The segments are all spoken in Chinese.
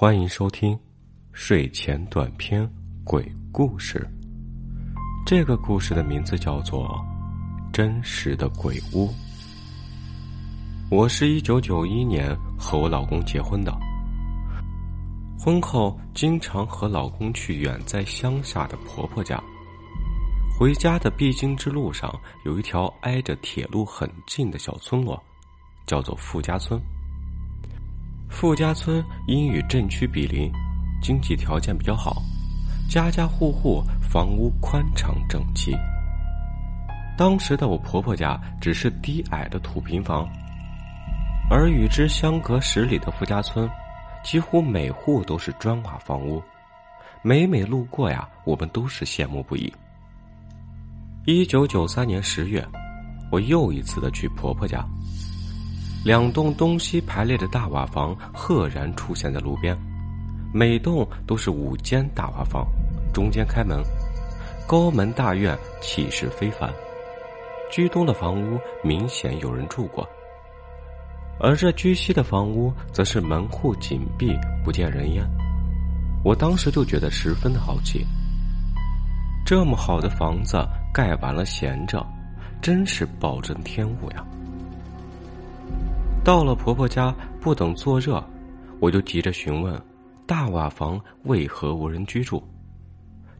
欢迎收听睡前短篇鬼故事。这个故事的名字叫做《真实的鬼屋》。我是一九九一年和我老公结婚的。婚后经常和老公去远在乡下的婆婆家。回家的必经之路上有一条挨着铁路很近的小村落，叫做富家村。富家村因与镇区比邻，经济条件比较好，家家户户房屋宽敞整齐。当时的我婆婆家只是低矮的土平房，而与之相隔十里的富家村，几乎每户都是砖瓦房屋。每每路过呀，我们都是羡慕不已。一九九三年十月，我又一次的去婆婆家。两栋东西排列的大瓦房赫然出现在路边，每栋都是五间大瓦房，中间开门，高门大院气势非凡。居东的房屋明显有人住过，而这居西的房屋则是门户紧闭，不见人烟。我当时就觉得十分的好奇，这么好的房子盖完了闲着，真是暴殄天物呀！到了婆婆家，不等坐热，我就急着询问：大瓦房为何无人居住？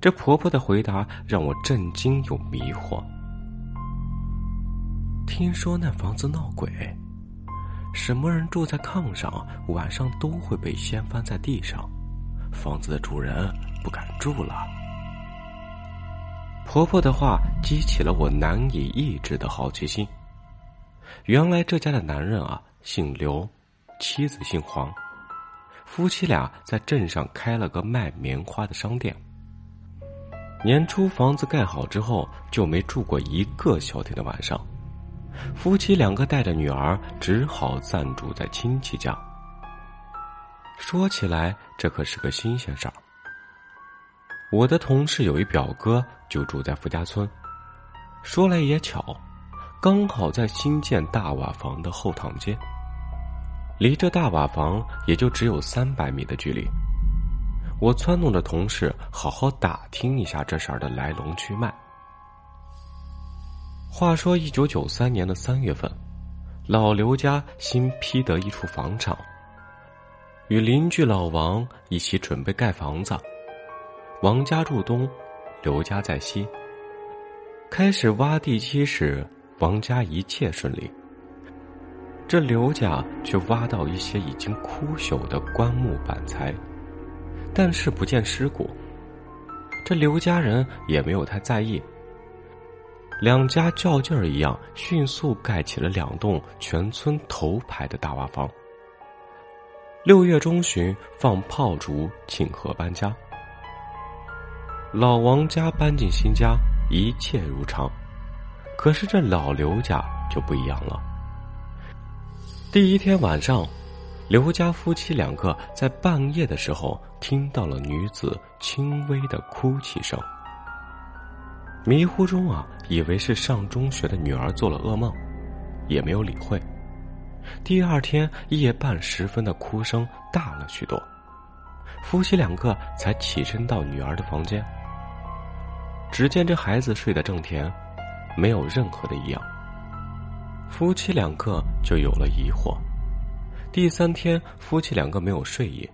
这婆婆的回答让我震惊又迷惑。听说那房子闹鬼，什么人住在炕上，晚上都会被掀翻在地上，房子的主人不敢住了。婆婆的话激起了我难以抑制的好奇心。原来这家的男人啊。姓刘，妻子姓黄，夫妻俩在镇上开了个卖棉花的商店。年初房子盖好之后，就没住过一个消停的晚上。夫妻两个带着女儿，只好暂住在亲戚家。说起来，这可是个新鲜事儿。我的同事有一表哥，就住在富家村。说来也巧，刚好在新建大瓦房的后堂街。离这大瓦房也就只有三百米的距离，我撺弄着同事好好打听一下这事儿的来龙去脉。话说，一九九三年的三月份，老刘家新批得一处房产，与邻居老王一起准备盖房子。王家住东，刘家在西。开始挖地基时，王家一切顺利。这刘家却挖到一些已经枯朽的棺木板材，但是不见尸骨。这刘家人也没有太在意。两家较劲儿一样，迅速盖起了两栋全村头牌的大瓦房。六月中旬放炮竹庆贺搬家，老王家搬进新家，一切如常。可是这老刘家就不一样了。第一天晚上，刘家夫妻两个在半夜的时候听到了女子轻微的哭泣声。迷糊中啊，以为是上中学的女儿做了噩梦，也没有理会。第二天夜半时分的哭声大了许多，夫妻两个才起身到女儿的房间。只见这孩子睡得正甜，没有任何的异样。夫妻两个就有了疑惑。第三天，夫妻两个没有睡意，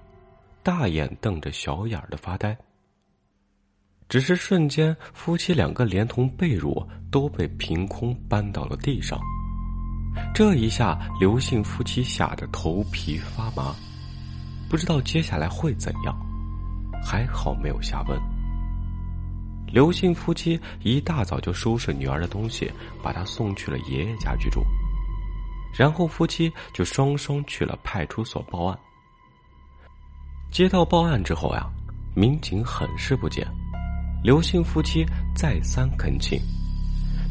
大眼瞪着小眼儿的发呆。只是瞬间，夫妻两个连同被褥都被凭空搬到了地上。这一下，刘姓夫妻吓得头皮发麻，不知道接下来会怎样。还好没有下文。刘姓夫妻一大早就收拾女儿的东西，把她送去了爷爷家居住。然后夫妻就双双去了派出所报案。接到报案之后呀，民警很是不解，刘姓夫妻再三恳请，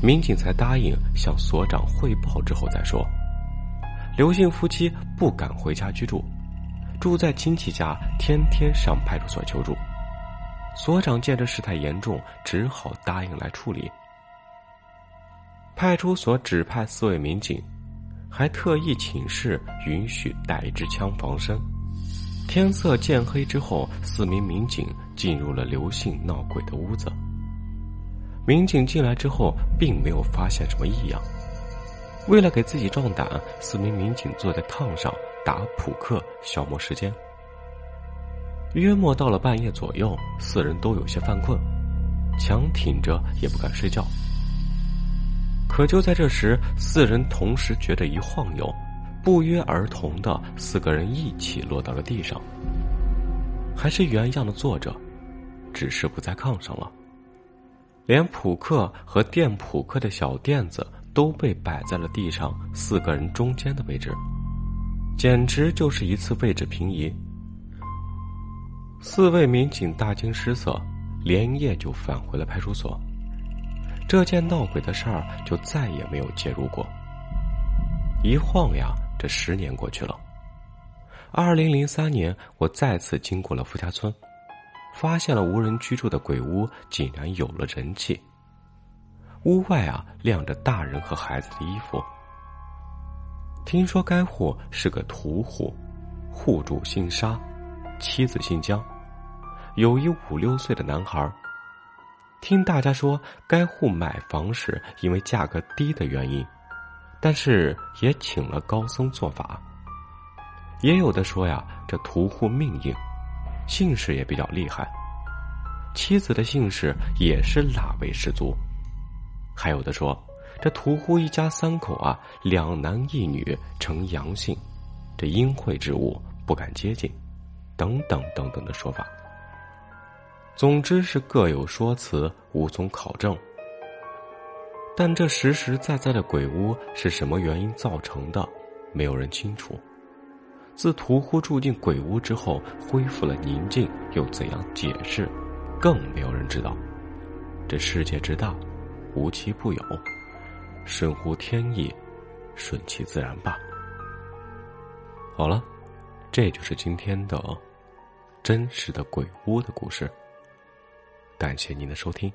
民警才答应向所长汇报之后再说。刘姓夫妻不敢回家居住，住在亲戚家，天天上派出所求助。所长见这事态严重，只好答应来处理。派出所指派四位民警，还特意请示允许带一支枪防身。天色渐黑之后，四名民警进入了刘姓闹鬼的屋子。民警进来之后，并没有发现什么异样。为了给自己壮胆，四名民警坐在炕上打扑克消磨时间。约莫到了半夜左右，四人都有些犯困，强挺着也不敢睡觉。可就在这时，四人同时觉得一晃悠，不约而同的四个人一起落到了地上，还是原样的坐着，只是不在炕上了。连扑克和垫扑克的小垫子都被摆在了地上四个人中间的位置，简直就是一次位置平移。四位民警大惊失色，连夜就返回了派出所。这件闹鬼的事儿就再也没有介入过。一晃呀，这十年过去了。二零零三年，我再次经过了富家村。发现了无人居住的鬼屋，竟然有了人气。屋外啊，晾着大人和孩子的衣服。听说该户是个屠户，户主姓沙，妻子姓江，有一五六岁的男孩。听大家说，该户买房时因为价格低的原因，但是也请了高僧做法。也有的说呀，这屠户命硬。姓氏也比较厉害，妻子的姓氏也是辣味十足。还有的说，这屠户一家三口啊，两男一女呈阳性，这阴晦之物不敢接近，等等等等的说法。总之是各有说辞，无从考证。但这实实在在的鬼屋是什么原因造成的，没有人清楚。自屠户住进鬼屋之后，恢复了宁静，又怎样解释？更没有人知道。这世界之大，无奇不有，顺乎天意，顺其自然吧。好了，这就是今天的真实的鬼屋的故事。感谢您的收听。